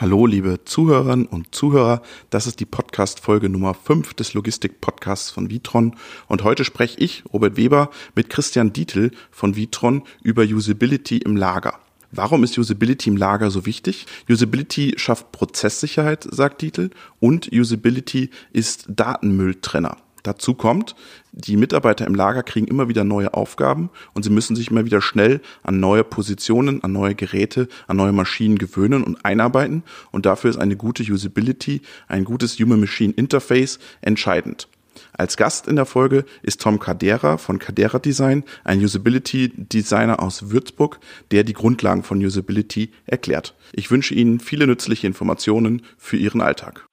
Hallo, liebe Zuhörerinnen und Zuhörer. Das ist die Podcast-Folge Nummer 5 des Logistik-Podcasts von Vitron. Und heute spreche ich, Robert Weber, mit Christian Dietl von Vitron über Usability im Lager. Warum ist Usability im Lager so wichtig? Usability schafft Prozesssicherheit, sagt Dietl, und Usability ist Datenmülltrenner. Dazu kommt, die Mitarbeiter im Lager kriegen immer wieder neue Aufgaben und sie müssen sich immer wieder schnell an neue Positionen, an neue Geräte, an neue Maschinen gewöhnen und einarbeiten. Und dafür ist eine gute Usability, ein gutes Human-Machine Interface entscheidend. Als Gast in der Folge ist Tom Cadera von Cadera Design, ein Usability Designer aus Würzburg, der die Grundlagen von Usability erklärt. Ich wünsche Ihnen viele nützliche Informationen für Ihren Alltag.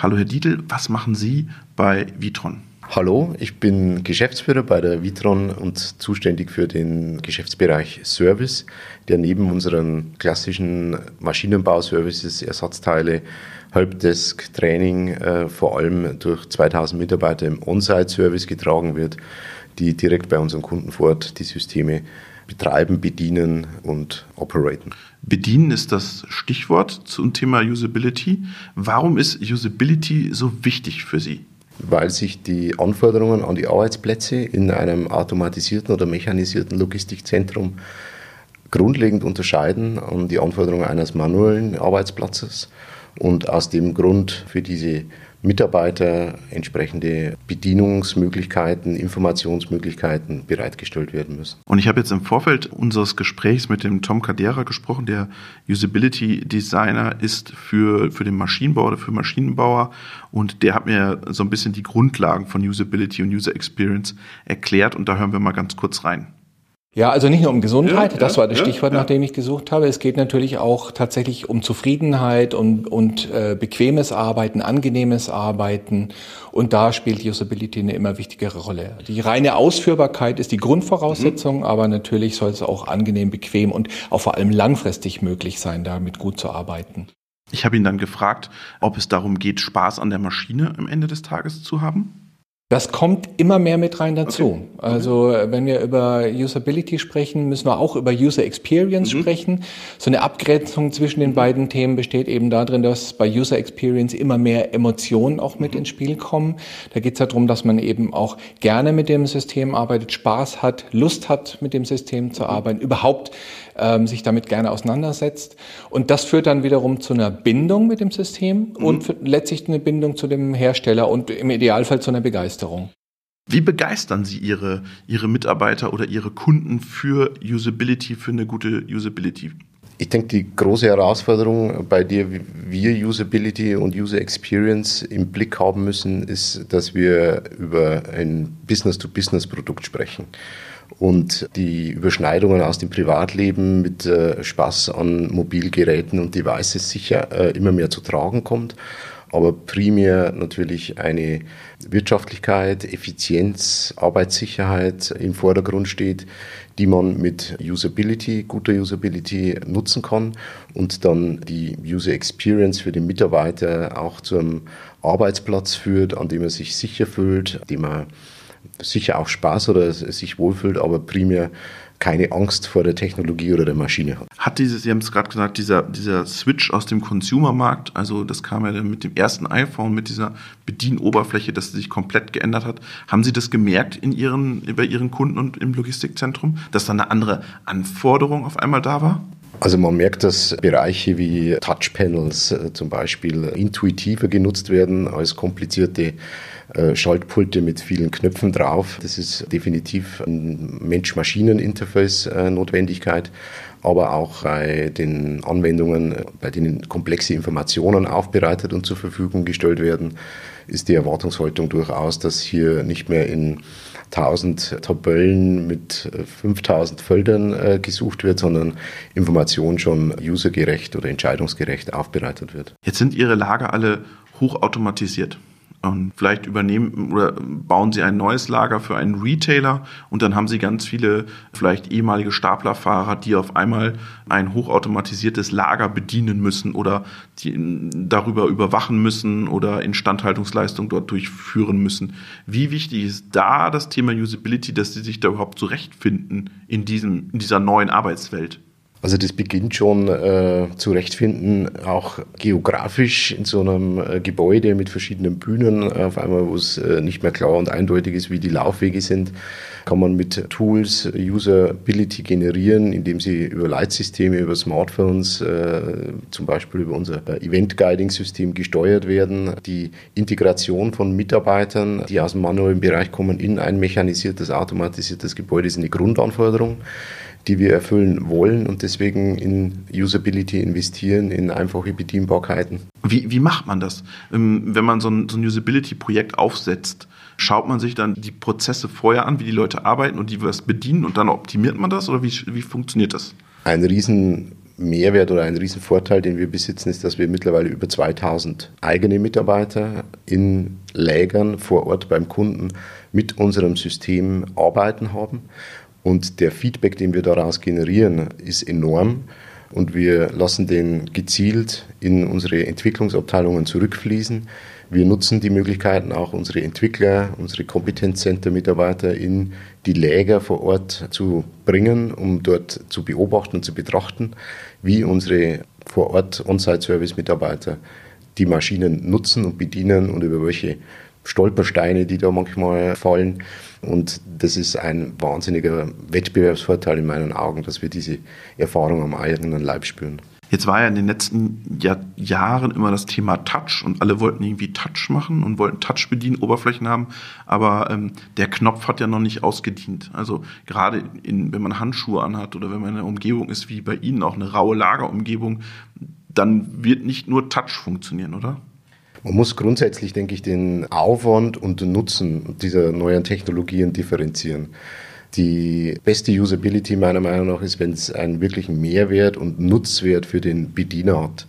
Hallo Herr Dietl, was machen Sie bei Vitron? Hallo, ich bin Geschäftsführer bei der Vitron und zuständig für den Geschäftsbereich Service, der neben unseren klassischen Maschinenbauservices, Ersatzteile, Helpdesk, Training äh, vor allem durch 2000 Mitarbeiter im On-Site-Service getragen wird, die direkt bei unseren Kunden vor Ort die Systeme betreiben, bedienen und operaten. Bedienen ist das Stichwort zum Thema Usability. Warum ist Usability so wichtig für Sie? Weil sich die Anforderungen an die Arbeitsplätze in einem automatisierten oder mechanisierten Logistikzentrum grundlegend unterscheiden an die Anforderungen eines manuellen Arbeitsplatzes und aus dem Grund für diese Mitarbeiter entsprechende Bedienungsmöglichkeiten, Informationsmöglichkeiten bereitgestellt werden müssen. Und ich habe jetzt im Vorfeld unseres Gesprächs mit dem Tom Cadera gesprochen, der Usability Designer ist für, für den Maschinenbau oder für Maschinenbauer und der hat mir so ein bisschen die Grundlagen von Usability und User Experience erklärt und da hören wir mal ganz kurz rein. Ja, also nicht nur um Gesundheit, ja, das ja, war das Stichwort, ja, nach dem ich gesucht habe. Es geht natürlich auch tatsächlich um Zufriedenheit und, und äh, bequemes Arbeiten, angenehmes Arbeiten. Und da spielt Usability eine immer wichtigere Rolle. Die reine Ausführbarkeit ist die Grundvoraussetzung, mhm. aber natürlich soll es auch angenehm, bequem und auch vor allem langfristig möglich sein, damit gut zu arbeiten. Ich habe ihn dann gefragt, ob es darum geht, Spaß an der Maschine am Ende des Tages zu haben. Das kommt immer mehr mit rein dazu. Okay. Also wenn wir über Usability sprechen, müssen wir auch über User Experience mhm. sprechen. So eine Abgrenzung zwischen den beiden Themen besteht eben darin, dass bei User Experience immer mehr Emotionen auch mit mhm. ins Spiel kommen. Da geht es ja darum, dass man eben auch gerne mit dem System arbeitet, Spaß hat, Lust hat, mit dem System zu mhm. arbeiten, überhaupt ähm, sich damit gerne auseinandersetzt. Und das führt dann wiederum zu einer Bindung mit dem System mhm. und letztlich eine Bindung zu dem Hersteller und im Idealfall zu einer Begeisterung. Wie begeistern Sie Ihre, Ihre Mitarbeiter oder Ihre Kunden für Usability, für eine gute Usability? Ich denke, die große Herausforderung, bei der wir Usability und User Experience im Blick haben müssen, ist, dass wir über ein Business-to-Business-Produkt sprechen und die Überschneidungen aus dem Privatleben mit äh, Spaß an Mobilgeräten und Devices sicher äh, immer mehr zu tragen kommt. Aber primär natürlich eine Wirtschaftlichkeit, Effizienz, Arbeitssicherheit im Vordergrund steht, die man mit Usability, guter Usability nutzen kann und dann die User Experience für den Mitarbeiter auch zu einem Arbeitsplatz führt, an dem er sich sicher fühlt, an dem er sicher auch Spaß oder sich wohlfühlt, aber primär keine Angst vor der Technologie oder der Maschine hat. Hat dieses, Sie haben es gerade gesagt, dieser, dieser Switch aus dem Consumermarkt, also das kam ja dann mit dem ersten iPhone, mit dieser Bedienoberfläche, dass sich komplett geändert hat. Haben Sie das gemerkt in Ihren, bei Ihren Kunden und im Logistikzentrum, dass da eine andere Anforderung auf einmal da war? Also man merkt, dass Bereiche wie Touchpanels äh, zum Beispiel intuitiver genutzt werden als komplizierte äh, Schaltpulte mit vielen Knöpfen drauf. Das ist definitiv ein Mensch-Maschinen-Interface-Notwendigkeit, aber auch bei den Anwendungen, bei denen komplexe Informationen aufbereitet und zur Verfügung gestellt werden, ist die Erwartungshaltung durchaus, dass hier nicht mehr in 1000 Tabellen mit 5000 Feldern äh, gesucht wird, sondern Information schon usergerecht oder entscheidungsgerecht aufbereitet wird. Jetzt sind Ihre Lager alle hochautomatisiert. Und vielleicht übernehmen oder bauen Sie ein neues Lager für einen Retailer und dann haben Sie ganz viele vielleicht ehemalige Staplerfahrer, die auf einmal ein hochautomatisiertes Lager bedienen müssen oder die darüber überwachen müssen oder Instandhaltungsleistung dort durchführen müssen. Wie wichtig ist da das Thema Usability, dass Sie sich da überhaupt zurechtfinden in, diesem, in dieser neuen Arbeitswelt? Also das beginnt schon äh, zurechtfinden, auch geografisch in so einem äh, Gebäude mit verschiedenen Bühnen, äh, auf einmal, wo es äh, nicht mehr klar und eindeutig ist, wie die Laufwege sind, kann man mit Tools Usability generieren, indem sie über Leitsysteme, über Smartphones, äh, zum Beispiel über unser Event-Guiding-System gesteuert werden. Die Integration von Mitarbeitern, die aus dem manuellen Bereich kommen, in ein mechanisiertes, automatisiertes Gebäude ist eine Grundanforderung die wir erfüllen wollen und deswegen in Usability investieren, in einfache Bedienbarkeiten. Wie, wie macht man das? Ähm, wenn man so ein, so ein Usability-Projekt aufsetzt, schaut man sich dann die Prozesse vorher an, wie die Leute arbeiten und die was bedienen und dann optimiert man das oder wie, wie funktioniert das? Ein riesen Mehrwert oder ein Riesenvorteil, den wir besitzen, ist, dass wir mittlerweile über 2000 eigene Mitarbeiter in Lägern vor Ort beim Kunden mit unserem System arbeiten haben und der Feedback, den wir daraus generieren, ist enorm. Und wir lassen den gezielt in unsere Entwicklungsabteilungen zurückfließen. Wir nutzen die Möglichkeiten auch, unsere Entwickler, unsere Kompetenzcenter-Mitarbeiter in die Läger vor Ort zu bringen, um dort zu beobachten und zu betrachten, wie unsere vor Ort On-Site-Service-Mitarbeiter die Maschinen nutzen und bedienen und über welche Stolpersteine, die da manchmal fallen. Und das ist ein wahnsinniger Wettbewerbsvorteil in meinen Augen, dass wir diese Erfahrung am eigenen Leib spüren. Jetzt war ja in den letzten Jahr, Jahren immer das Thema Touch und alle wollten irgendwie Touch machen und wollten Touch bedienen, Oberflächen haben, aber ähm, der Knopf hat ja noch nicht ausgedient. Also gerade in, wenn man Handschuhe anhat oder wenn man in einer Umgebung ist wie bei Ihnen auch eine raue Lagerumgebung, dann wird nicht nur Touch funktionieren, oder? Man muss grundsätzlich, denke ich, den Aufwand und den Nutzen dieser neuen Technologien differenzieren. Die beste Usability meiner Meinung nach ist, wenn es einen wirklichen Mehrwert und Nutzwert für den Bediener hat.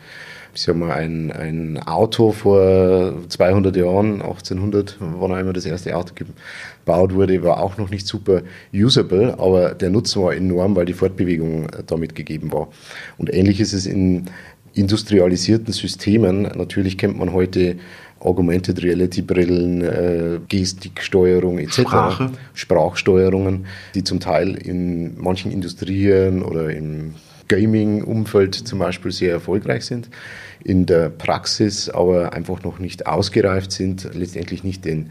Ich sage mal, ein, ein Auto vor 200 Jahren, 1800, wann auch immer das erste Auto gebaut wurde, war auch noch nicht super usable, aber der Nutzen war enorm, weil die Fortbewegung damit gegeben war. Und ähnlich ist es in industrialisierten Systemen. Natürlich kennt man heute Augmented Reality Brillen, äh, Gestiksteuerung etc. Sprache. Sprachsteuerungen, die zum Teil in manchen Industrien oder im Gaming-Umfeld zum Beispiel sehr erfolgreich sind, in der Praxis aber einfach noch nicht ausgereift sind, letztendlich nicht den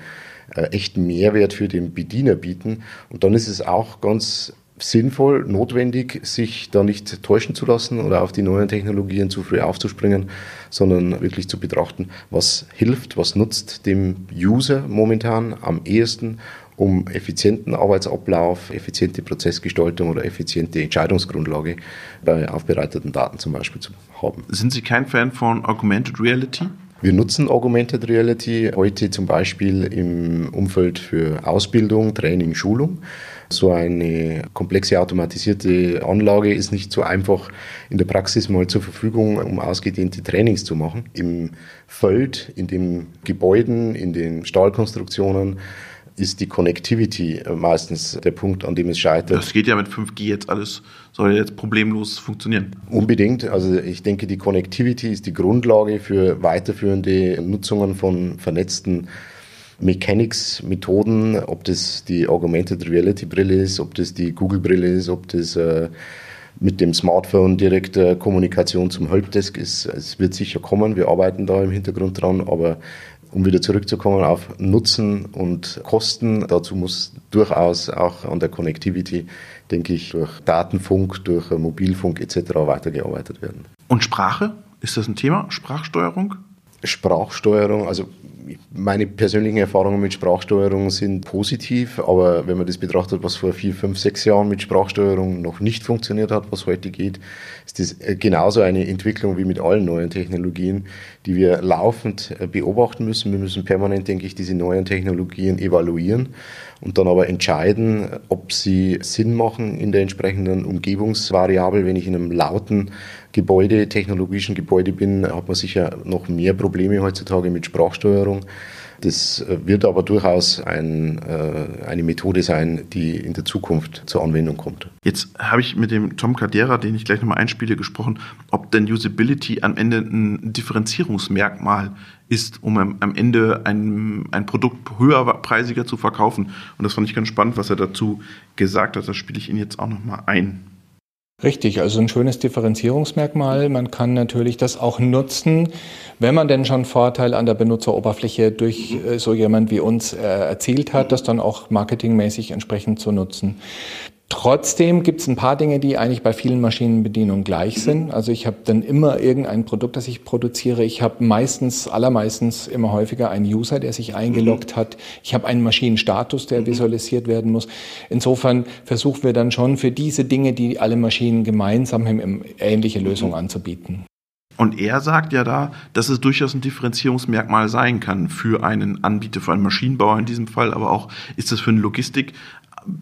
äh, echten Mehrwert für den Bediener bieten. Und dann ist es auch ganz sinnvoll, notwendig, sich da nicht täuschen zu lassen oder auf die neuen Technologien zu früh aufzuspringen, sondern wirklich zu betrachten, was hilft, was nutzt dem User momentan am ehesten, um effizienten Arbeitsablauf, effiziente Prozessgestaltung oder effiziente Entscheidungsgrundlage bei aufbereiteten Daten zum Beispiel zu haben. Sind Sie kein Fan von Augmented Reality? Wir nutzen Augmented Reality heute zum Beispiel im Umfeld für Ausbildung, Training, Schulung. So eine komplexe automatisierte Anlage ist nicht so einfach in der Praxis mal zur Verfügung, um ausgedehnte Trainings zu machen. Im Feld, in den Gebäuden, in den Stahlkonstruktionen ist die Connectivity meistens der Punkt, an dem es scheitert. Das geht ja mit 5G jetzt alles, soll jetzt problemlos funktionieren. Unbedingt. Also ich denke, die Connectivity ist die Grundlage für weiterführende Nutzungen von vernetzten Mechanics-Methoden, ob das die Augmented Reality-Brille ist, ob das die Google-Brille ist, ob das äh, mit dem Smartphone direkte Kommunikation zum Helpdesk ist. Es wird sicher kommen, wir arbeiten da im Hintergrund dran, aber um wieder zurückzukommen auf Nutzen und Kosten, dazu muss durchaus auch an der Connectivity, denke ich, durch Datenfunk, durch Mobilfunk etc. weitergearbeitet werden. Und Sprache? Ist das ein Thema? Sprachsteuerung? Sprachsteuerung, also meine persönlichen Erfahrungen mit Sprachsteuerung sind positiv, aber wenn man das betrachtet, was vor vier, fünf, sechs Jahren mit Sprachsteuerung noch nicht funktioniert hat, was heute geht, ist das äh, genauso eine Entwicklung wie mit allen neuen Technologien, die wir laufend äh, beobachten müssen. Wir müssen permanent, denke ich, diese neuen Technologien evaluieren und dann aber entscheiden, ob sie Sinn machen in der entsprechenden Umgebungsvariable. Wenn ich in einem lauten Gebäude, technologischen Gebäude bin, hat man sicher noch mehr Probleme heutzutage mit Sprachsteuerung. Das äh, wird aber durchaus ein, äh, eine Methode sein, die in der Zukunft zur Anwendung kommt. Jetzt habe ich mit dem Tom Cadera, den ich gleich nochmal einspiele, gesprochen, ob denn Usability am Ende ein Differenzierungsmerkmal ist, um am Ende ein, ein Produkt höherpreisiger zu verkaufen. Und das fand ich ganz spannend, was er dazu gesagt hat. Das spiele ich Ihnen jetzt auch nochmal ein. Richtig, also ein schönes Differenzierungsmerkmal. Man kann natürlich das auch nutzen, wenn man denn schon Vorteil an der Benutzeroberfläche durch äh, so jemand wie uns äh, erzielt hat, das dann auch marketingmäßig entsprechend zu nutzen. Trotzdem gibt es ein paar Dinge, die eigentlich bei vielen Maschinenbedienungen gleich sind. Also ich habe dann immer irgendein Produkt, das ich produziere. Ich habe meistens, allermeistens immer häufiger einen User, der sich eingeloggt hat. Ich habe einen Maschinenstatus, der visualisiert werden muss. Insofern versuchen wir dann schon für diese Dinge, die alle Maschinen gemeinsam haben, ähnliche Lösungen anzubieten. Und er sagt ja da, dass es durchaus ein Differenzierungsmerkmal sein kann für einen Anbieter, für einen Maschinenbauer in diesem Fall, aber auch ist das für eine Logistik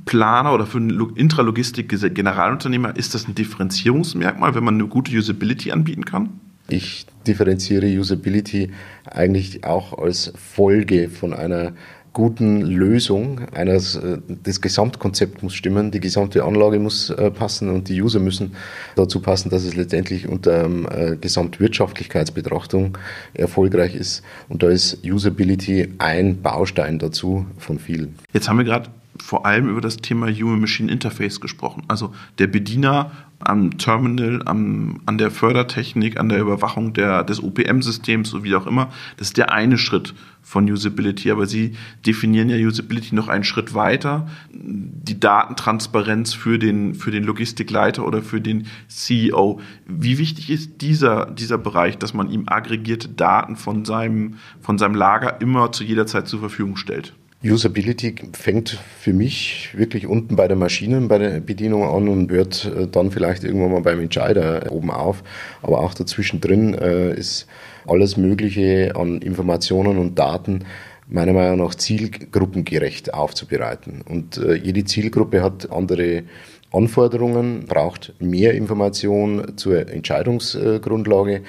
Planer oder für einen Intralogistik-Generalunternehmer ist das ein Differenzierungsmerkmal, wenn man eine gute Usability anbieten kann? Ich differenziere Usability eigentlich auch als Folge von einer guten Lösung. Eines, äh, das Gesamtkonzept muss stimmen, die gesamte Anlage muss äh, passen und die User müssen dazu passen, dass es letztendlich unter äh, Gesamtwirtschaftlichkeitsbetrachtung erfolgreich ist. Und da ist Usability ein Baustein dazu von vielen. Jetzt haben wir gerade vor allem über das Thema Human-Machine Interface gesprochen. Also der Bediener am Terminal, am, an der Fördertechnik, an der Überwachung der, des OPM-Systems, so wie auch immer. Das ist der eine Schritt von Usability. Aber Sie definieren ja Usability noch einen Schritt weiter. Die Datentransparenz für den, für den Logistikleiter oder für den CEO. Wie wichtig ist dieser, dieser Bereich, dass man ihm aggregierte Daten von seinem, von seinem Lager immer zu jeder Zeit zur Verfügung stellt? Usability fängt für mich wirklich unten bei der Maschine, bei der Bedienung an und hört äh, dann vielleicht irgendwann mal beim Entscheider oben auf. Aber auch dazwischen drin äh, ist alles Mögliche an Informationen und Daten meiner Meinung nach zielgruppengerecht aufzubereiten. Und äh, jede Zielgruppe hat andere Anforderungen, braucht mehr Information zur Entscheidungsgrundlage.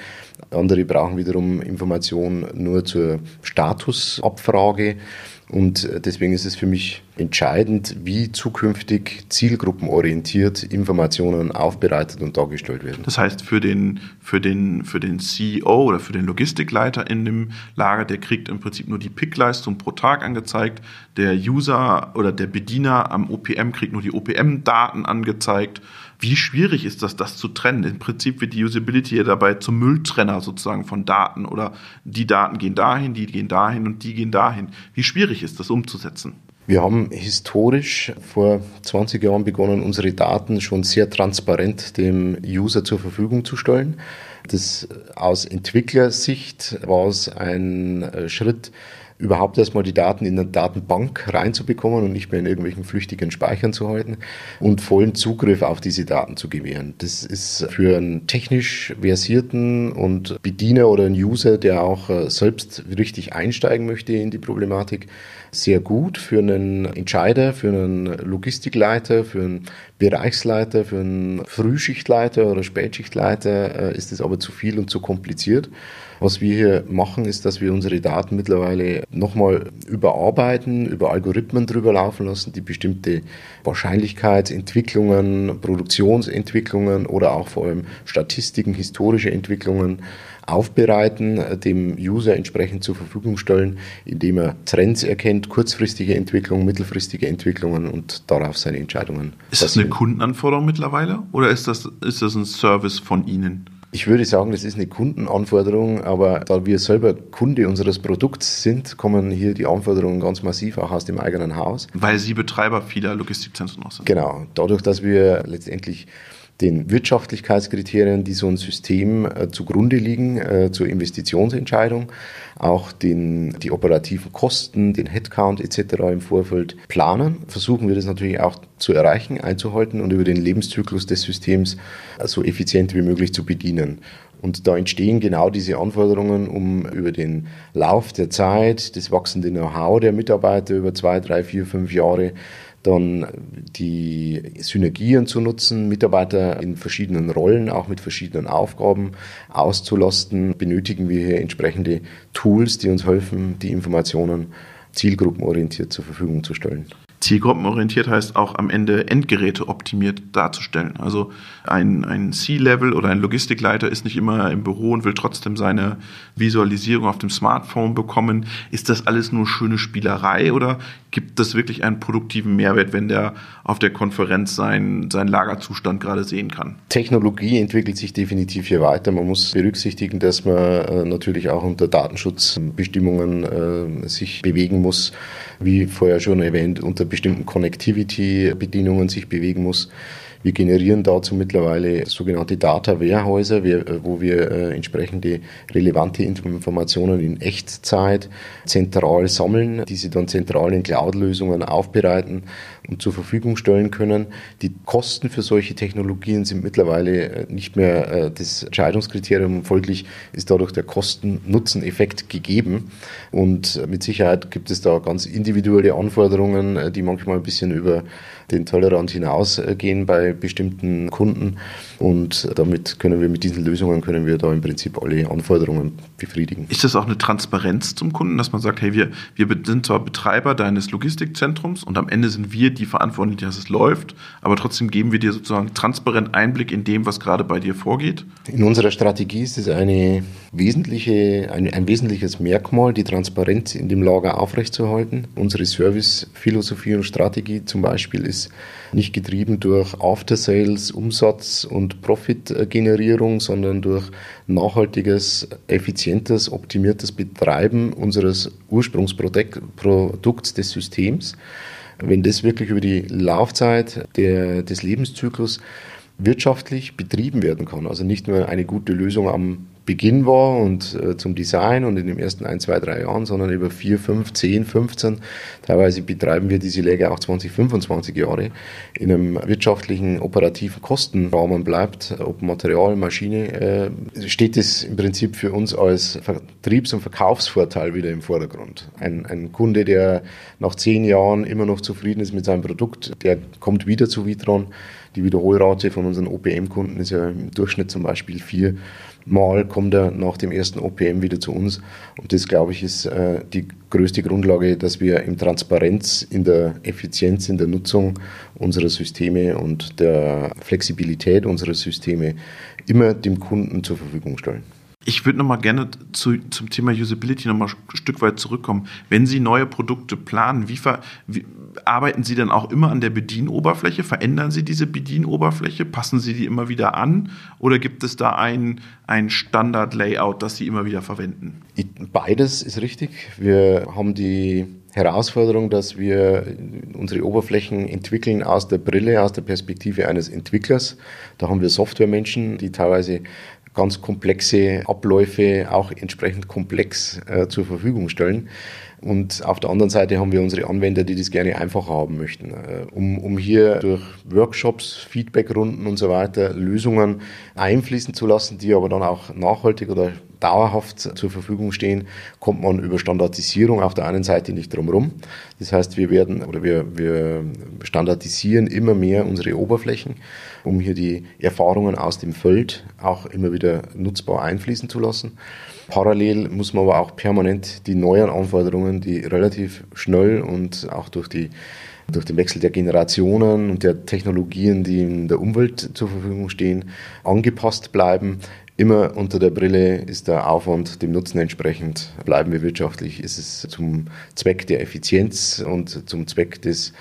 Andere brauchen wiederum Information nur zur Statusabfrage. Und äh, deswegen ist es für mich entscheidend, wie zukünftig zielgruppenorientiert Informationen aufbereitet und dargestellt werden. Das heißt, für den, für den, für den CEO oder für den Logistikleiter in dem Lager, der kriegt im Prinzip nur die Pickleistung pro Tag angezeigt. Der User oder der Bediener am OPM kriegt nur die OPM-Daten angezeigt. Wie schwierig ist das, das zu trennen? Im Prinzip wird die Usability ja dabei zum Mülltrenner sozusagen von Daten oder die Daten gehen dahin, die gehen dahin und die gehen dahin. Wie schwierig ist das umzusetzen? Wir haben historisch vor 20 Jahren begonnen, unsere Daten schon sehr transparent dem User zur Verfügung zu stellen. Das aus Entwicklersicht war es ein äh, Schritt, überhaupt erstmal die Daten in eine Datenbank reinzubekommen und nicht mehr in irgendwelchen flüchtigen Speichern zu halten und vollen Zugriff auf diese Daten zu gewähren. Das ist für einen technisch versierten und Bediener oder einen User, der auch äh, selbst richtig einsteigen möchte in die Problematik, sehr gut. Für einen Entscheider, für einen Logistikleiter, für einen Bereichsleiter, für einen Frühschichtleiter oder Spätschichtleiter äh, ist es aber zu viel und zu kompliziert. Was wir hier machen, ist, dass wir unsere Daten mittlerweile nochmal überarbeiten, über Algorithmen drüber laufen lassen, die bestimmte Wahrscheinlichkeitsentwicklungen, Produktionsentwicklungen oder auch vor allem Statistiken, historische Entwicklungen aufbereiten, dem User entsprechend zur Verfügung stellen, indem er Trends erkennt, kurzfristige Entwicklungen, mittelfristige Entwicklungen und darauf seine Entscheidungen. Ist das eine Kundenanforderung mittlerweile oder ist das, ist das ein Service von Ihnen? Ich würde sagen, das ist eine Kundenanforderung, aber da wir selber Kunde unseres Produkts sind, kommen hier die Anforderungen ganz massiv auch aus dem eigenen Haus. Weil Sie Betreiber vieler Logistikzentren auch sind. Genau. Dadurch, dass wir letztendlich den Wirtschaftlichkeitskriterien, die so ein System äh, zugrunde liegen äh, zur Investitionsentscheidung, auch den, die operativen Kosten, den Headcount etc. im Vorfeld planen, versuchen wir das natürlich auch zu erreichen, einzuhalten und über den Lebenszyklus des Systems so effizient wie möglich zu bedienen. Und da entstehen genau diese Anforderungen, um über den Lauf der Zeit, das wachsende Know-how der Mitarbeiter über zwei, drei, vier, fünf Jahre dann die Synergien zu nutzen, Mitarbeiter in verschiedenen Rollen, auch mit verschiedenen Aufgaben auszulasten, benötigen wir hier entsprechende Tools, die uns helfen, die Informationen zielgruppenorientiert zur Verfügung zu stellen. Zielgruppenorientiert heißt auch am Ende Endgeräte optimiert darzustellen. Also ein, ein C-Level oder ein Logistikleiter ist nicht immer im Büro und will trotzdem seine Visualisierung auf dem Smartphone bekommen. Ist das alles nur schöne Spielerei oder gibt es wirklich einen produktiven Mehrwert, wenn der auf der Konferenz seinen, seinen Lagerzustand gerade sehen kann? Technologie entwickelt sich definitiv hier weiter. Man muss berücksichtigen, dass man äh, natürlich auch unter Datenschutzbestimmungen äh, sich bewegen muss, wie vorher schon erwähnt, unter bestimmten Connectivity-Bedingungen sich bewegen muss. Wir generieren dazu mittlerweile sogenannte Data Warehäuser, wo wir äh, entsprechende relevante Informationen in Echtzeit zentral sammeln, diese dann zentral in Cloud-Lösungen aufbereiten und zur Verfügung stellen können. Die Kosten für solche Technologien sind mittlerweile äh, nicht mehr äh, das Entscheidungskriterium. Folglich ist dadurch der Kosten-Nutzen-Effekt gegeben. Und mit Sicherheit gibt es da ganz individuelle Anforderungen, die manchmal ein bisschen über den Tellerrand hinausgehen bei bestimmten Kunden. Und damit können wir mit diesen Lösungen können wir da im Prinzip alle Anforderungen befriedigen. Ist das auch eine Transparenz zum Kunden, dass man sagt, hey, wir, wir sind zwar Betreiber deines Logistikzentrums und am Ende sind wir die Verantwortlichen, dass es läuft, aber trotzdem geben wir dir sozusagen transparent Einblick in dem, was gerade bei dir vorgeht? In unserer Strategie ist es eine wesentliche, ein, ein wesentliches Merkmal, die Transparenz in dem Lager aufrechtzuerhalten. Unsere Servicephilosophie und Strategie zum Beispiel ist nicht getrieben durch After-Sales, Umsatz und Profitgenerierung, sondern durch nachhaltiges, effizientes, optimiertes Betreiben unseres Ursprungsprodukts des Systems. Wenn das wirklich über die Laufzeit der, des Lebenszyklus wirtschaftlich betrieben werden kann, also nicht nur eine gute Lösung am Beginn war und äh, zum Design und in den ersten ein, zwei, drei Jahren, sondern über vier, fünf, zehn, 15. Teilweise betreiben wir diese Läger auch 20, 25 Jahre in einem wirtschaftlichen, operativen Kostenrahmen bleibt, ob Material, Maschine, äh, steht es im Prinzip für uns als Vertriebs- und Verkaufsvorteil wieder im Vordergrund. Ein, ein Kunde, der nach zehn Jahren immer noch zufrieden ist mit seinem Produkt, der kommt wieder zu Vitron. Die Wiederholrate von unseren OPM-Kunden ist ja im Durchschnitt zum Beispiel vier. Mal kommt er nach dem ersten OPM wieder zu uns. Und das, glaube ich, ist äh, die größte Grundlage, dass wir in Transparenz, in der Effizienz, in der Nutzung unserer Systeme und der Flexibilität unserer Systeme immer dem Kunden zur Verfügung stellen. Ich würde noch mal gerne zu, zum Thema Usability noch mal ein Stück weit zurückkommen. Wenn Sie neue Produkte planen, wie, ver, wie arbeiten Sie dann auch immer an der Bedienoberfläche? Verändern Sie diese Bedienoberfläche? Passen Sie die immer wieder an? Oder gibt es da ein, ein Standard-Layout, das Sie immer wieder verwenden? Beides ist richtig. Wir haben die Herausforderung, dass wir unsere Oberflächen entwickeln aus der Brille, aus der Perspektive eines Entwicklers. Da haben wir Softwaremenschen, die teilweise ganz komplexe Abläufe auch entsprechend komplex äh, zur Verfügung stellen. Und auf der anderen Seite haben wir unsere Anwender, die das gerne einfacher haben möchten, äh, um, um hier durch Workshops, Feedbackrunden und so weiter Lösungen einfließen zu lassen, die aber dann auch nachhaltig oder dauerhaft zur Verfügung stehen, kommt man über Standardisierung auf der einen Seite nicht drum rum. Das heißt, wir werden oder wir, wir standardisieren immer mehr unsere Oberflächen, um hier die Erfahrungen aus dem Feld auch immer wieder nutzbar einfließen zu lassen. Parallel muss man aber auch permanent die neuen Anforderungen, die relativ schnell und auch durch die durch den Wechsel der Generationen und der Technologien, die in der Umwelt zur Verfügung stehen, angepasst bleiben. Immer unter der Brille ist der Aufwand dem Nutzen entsprechend. Bleiben wir wirtschaftlich, ist es zum Zweck der Effizienz und zum Zweck des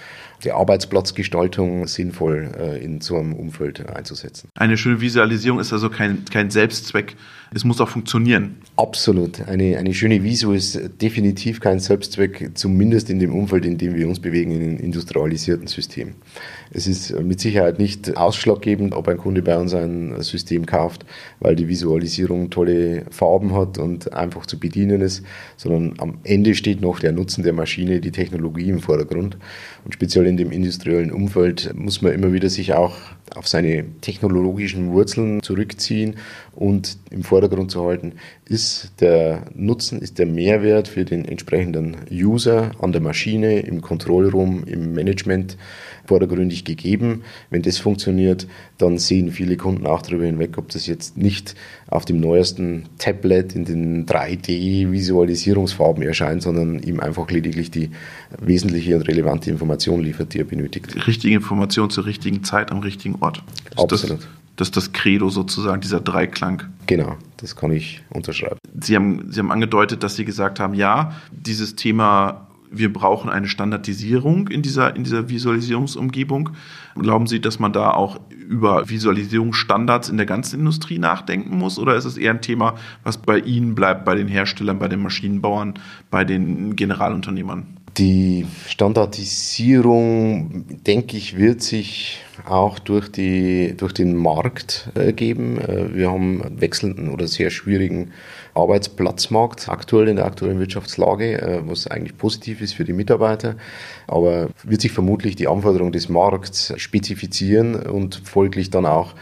die Arbeitsplatzgestaltung sinnvoll äh, in so einem Umfeld einzusetzen. Eine schöne Visualisierung ist also kein, kein Selbstzweck. Es muss auch funktionieren. Absolut. Eine, eine schöne Visu ist definitiv kein Selbstzweck, zumindest in dem Umfeld, in dem wir uns bewegen, in einem industrialisierten System. Es ist mit Sicherheit nicht ausschlaggebend, ob ein Kunde bei uns ein System kauft, weil die Visualisierung tolle Farben hat und einfach zu bedienen ist, sondern am Ende steht noch der Nutzen der Maschine, die Technologie im Vordergrund. Und speziell in dem industriellen Umfeld muss man immer wieder sich auch auf seine technologischen Wurzeln zurückziehen und im Vordergrund zu halten, ist der Nutzen, ist der Mehrwert für den entsprechenden User an der Maschine, im Kontrollraum, im Management vordergründig gegeben. Wenn das funktioniert, dann sehen viele Kunden auch darüber hinweg, ob das jetzt nicht auf dem neuesten Tablet in den 3D-Visualisierungsfarben erscheint, sondern ihm einfach lediglich die wesentliche und relevante Information liefert, die er benötigt. Die richtige Information zur richtigen Zeit am richtigen Ort. Das Absolut. Das, das ist das Credo sozusagen, dieser Dreiklang. Genau, das kann ich unterschreiben. Sie haben, Sie haben angedeutet, dass Sie gesagt haben, ja, dieses Thema wir brauchen eine Standardisierung in dieser, in dieser Visualisierungsumgebung. Glauben Sie, dass man da auch über Visualisierungsstandards in der ganzen Industrie nachdenken muss? Oder ist es eher ein Thema, was bei Ihnen bleibt, bei den Herstellern, bei den Maschinenbauern, bei den Generalunternehmern? Die Standardisierung, denke ich, wird sich auch durch, die, durch den Markt ergeben. Äh, wir haben wechselnden oder sehr schwierigen Arbeitsplatzmarkt aktuell in der aktuellen Wirtschaftslage, äh, was eigentlich positiv ist für die Mitarbeiter. Aber wird sich vermutlich die Anforderung des Markts spezifizieren und folglich dann auch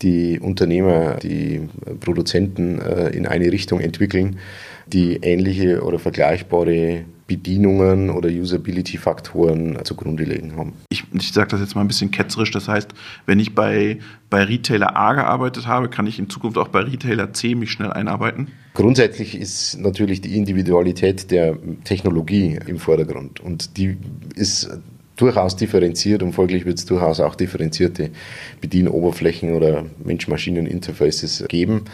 die Unternehmer, die Produzenten äh, in eine Richtung entwickeln, die ähnliche oder vergleichbare Bedienungen oder Usability-Faktoren zugrunde liegen haben. Ich, ich sage das jetzt mal ein bisschen ketzerisch. Das heißt, wenn ich bei, bei Retailer A gearbeitet habe, kann ich in Zukunft auch bei Retailer C mich schnell einarbeiten? Grundsätzlich ist natürlich die Individualität der Technologie im Vordergrund und die ist durchaus differenziert und folglich wird es durchaus auch differenzierte Bedienoberflächen oder Mensch-Maschinen-Interfaces geben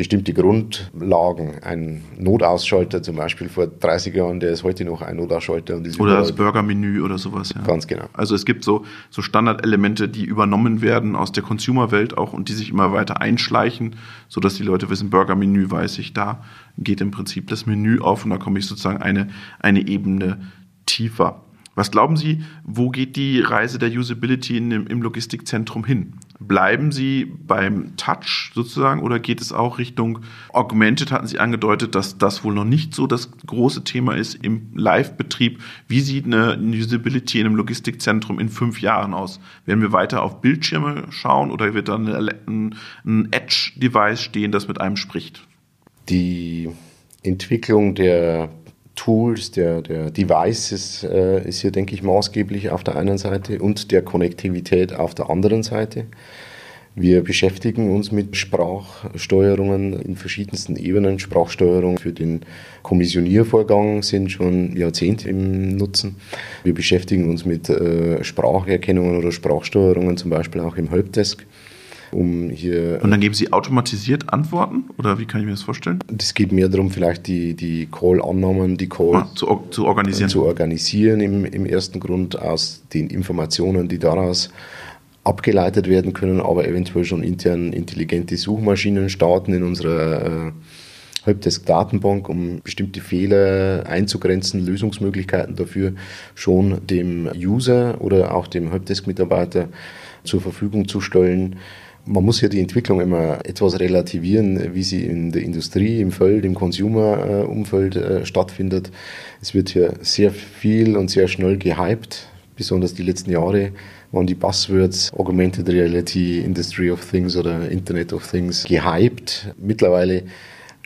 bestimmte Grundlagen. Ein Notausschalter zum Beispiel vor 30 Jahren, der ist heute noch ein Notausschalter. oder das Burgermenü oder sowas. Ja. Ganz genau. Also es gibt so, so Standardelemente, die übernommen werden aus der Consumer-Welt auch und die sich immer weiter einschleichen, sodass die Leute wissen, Burgermenü weiß ich, da geht im Prinzip das Menü auf und da komme ich sozusagen eine, eine Ebene tiefer. Was glauben Sie, wo geht die Reise der Usability in, im Logistikzentrum hin? Bleiben Sie beim Touch sozusagen oder geht es auch Richtung Augmented? Hatten Sie angedeutet, dass das wohl noch nicht so das große Thema ist im Live-Betrieb. Wie sieht eine Usability in einem Logistikzentrum in fünf Jahren aus? Werden wir weiter auf Bildschirme schauen oder wird dann ein Edge-Device stehen, das mit einem spricht? Die Entwicklung der Tools, der, der Devices äh, ist hier, denke ich, maßgeblich auf der einen Seite und der Konnektivität auf der anderen Seite. Wir beschäftigen uns mit Sprachsteuerungen in verschiedensten Ebenen. Sprachsteuerung für den Kommissioniervorgang sind schon Jahrzehnte im Nutzen. Wir beschäftigen uns mit äh, Spracherkennungen oder Sprachsteuerungen, zum Beispiel auch im Helpdesk um hier. Und dann geben Sie automatisiert Antworten oder wie kann ich mir das vorstellen? Es geht mehr darum, vielleicht die, die Call-Annahmen, die Call ah, zu, zu, organisieren. Zu organisieren im, im ersten Grund aus den Informationen, die daraus abgeleitet werden können, aber eventuell schon intern intelligente Suchmaschinen starten in unserer äh, Helpdesk-Datenbank, um bestimmte Fehler einzugrenzen, Lösungsmöglichkeiten dafür schon dem User oder auch dem Helpdesk-Mitarbeiter zur Verfügung zu stellen man muss ja die Entwicklung immer etwas relativieren, wie sie in der Industrie, im Feld, im Consumer-Umfeld äh, stattfindet. Es wird hier sehr viel und sehr schnell gehypt, besonders die letzten Jahre waren die Buzzwords Augmented Reality, Industry of Things oder Internet of Things gehypt. Mittlerweile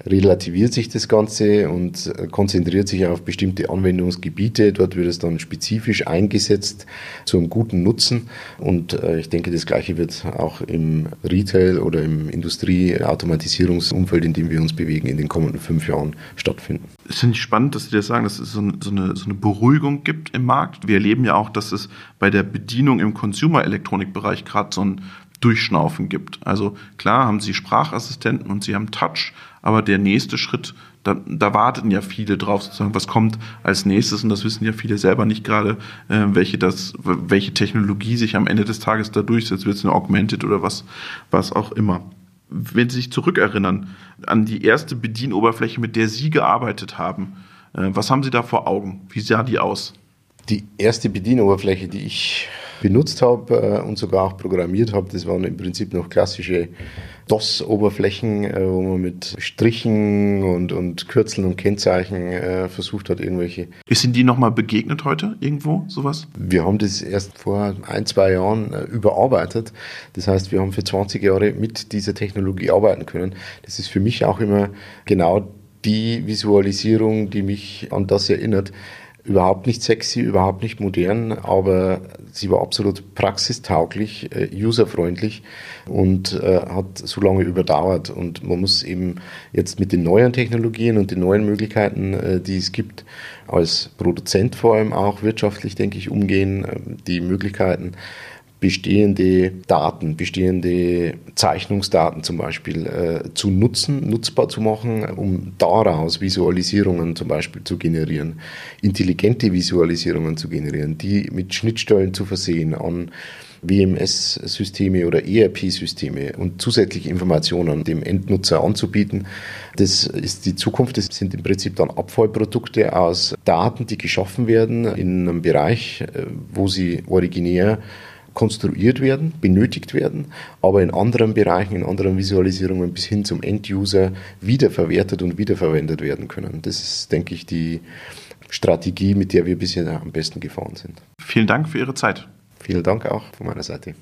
relativiert sich das Ganze und äh, konzentriert sich auf bestimmte Anwendungsgebiete. Dort wird es dann spezifisch eingesetzt zum guten Nutzen. Und äh, ich denke, das Gleiche wird auch im Retail oder im Industrieautomatisierungsumfeld, in dem wir uns bewegen, in den kommenden fünf Jahren stattfinden. Es finde ich spannend, dass Sie das sagen, dass es so eine, so, eine, so eine Beruhigung gibt im Markt. Wir erleben ja auch, dass es bei der Bedienung im Consumer-Elektronikbereich gerade so ein Durchschnaufen gibt. Also klar haben Sie Sprachassistenten und Sie haben Touch, aber der nächste Schritt, da, da warten ja viele drauf, sozusagen, was kommt als nächstes und das wissen ja viele selber nicht gerade, äh, welche das, welche Technologie sich am Ende des Tages da durchsetzt, wird es eine Augmented oder was, was auch immer. Wenn Sie sich zurückerinnern an die erste Bedienoberfläche, mit der Sie gearbeitet haben, äh, was haben Sie da vor Augen? Wie sah die aus? Die erste Bedienoberfläche, die ich benutzt habe und sogar auch programmiert habe, das waren im Prinzip noch klassische DOS-Oberflächen, äh, wo man mit Strichen und, und Kürzeln und Kennzeichen äh, versucht hat, irgendwelche. Ist Ihnen die nochmal begegnet heute irgendwo, sowas? Wir haben das erst vor ein, zwei Jahren äh, überarbeitet. Das heißt, wir haben für 20 Jahre mit dieser Technologie arbeiten können. Das ist für mich auch immer genau die Visualisierung, die mich an das erinnert überhaupt nicht sexy, überhaupt nicht modern, aber sie war absolut praxistauglich, äh, userfreundlich und äh, hat so lange überdauert. Und man muss eben jetzt mit den neuen Technologien und den neuen Möglichkeiten, äh, die es gibt, als Produzent vor allem auch wirtschaftlich, denke ich, umgehen, die Möglichkeiten bestehende Daten, bestehende Zeichnungsdaten zum Beispiel äh, zu nutzen, nutzbar zu machen, um daraus Visualisierungen zum Beispiel zu generieren, intelligente Visualisierungen zu generieren, die mit Schnittstellen zu versehen an WMS-Systeme oder ERP-Systeme und zusätzliche Informationen dem Endnutzer anzubieten. Das ist die Zukunft. Das sind im Prinzip dann Abfallprodukte aus Daten, die geschaffen werden in einem Bereich, äh, wo sie originär konstruiert werden, benötigt werden, aber in anderen Bereichen, in anderen Visualisierungen bis hin zum End-User wiederverwertet und wiederverwendet werden können. Das ist, denke ich, die Strategie, mit der wir bisher am besten gefahren sind. Vielen Dank für Ihre Zeit. Vielen Dank auch von meiner Seite.